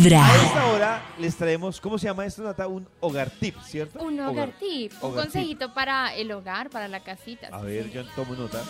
Vibra. A esta hora les traemos, ¿cómo se llama esto, Nata? Un hogar tip, ¿cierto? Un hogar tip, un tip. consejito para el hogar, para la casita. A sí, ver, yo tomo nota.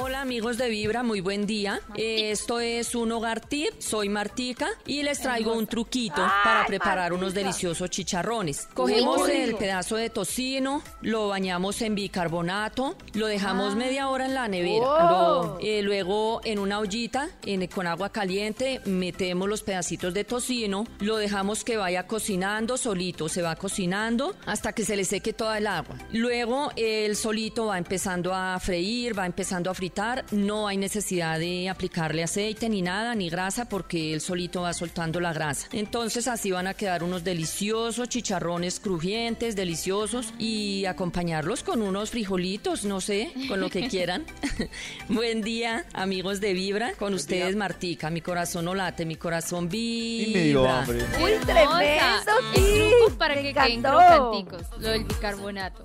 Hola amigos de Vibra, muy buen día. Eh, Esto es un hogar tip, soy Martica y les traigo un truquito para preparar unos deliciosos chicharrones. Cogemos el pedazo de tocino, lo bañamos en bicarbonato, lo dejamos media hora en la nevera. Lo- eh, luego en una ollita en- con agua caliente metemos los pedacitos de tocino, lo dejamos que vaya cocinando solito, se va cocinando hasta que se le seque toda el agua. Luego el solito va empezando a freír, va empezando a fritar, no hay necesidad de aplicarle aceite ni nada, ni grasa, porque el solito va soltando la grasa. Entonces así van a quedar unos deliciosos chicharrones crujientes, deliciosos, y acompañarlos con unos frijolitos, no sé, con lo que quieran. Buen día, amigos de Vibra, con ustedes Martica, mi corazón no late, mi corazón Y me dio vibra. hambre. Uy, tremendo El tip, truco para me que queden encantó. crocanticos, lo del bicarbonato.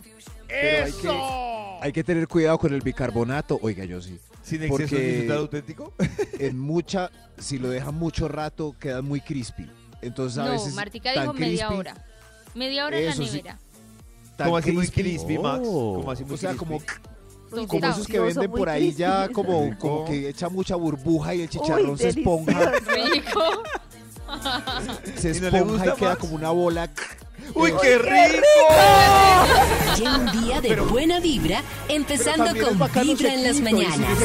Pero hay que, hay que tener cuidado con el bicarbonato. Oiga, yo sí. Sin exceso de Porque- disfrutar auténtico. En mucha, si lo deja mucho rato, queda muy crispy. Entonces a No, veces. Martica tan dijo media crispy, hora. Media hora en la Eso sí. nevera. tan Como así muy crispy, Max. Como así muy o sea, crispy. como, Uy, como esos que venden por ahí crispy. ya como, Rico. como que echa mucha burbuja y el chicharrón Uy, se esponja. Rico. Se ¿Y no esponja y queda como una bola. ¡Uy, qué rico! Un día de buena vibra, empezando con Vibra en las mañanas.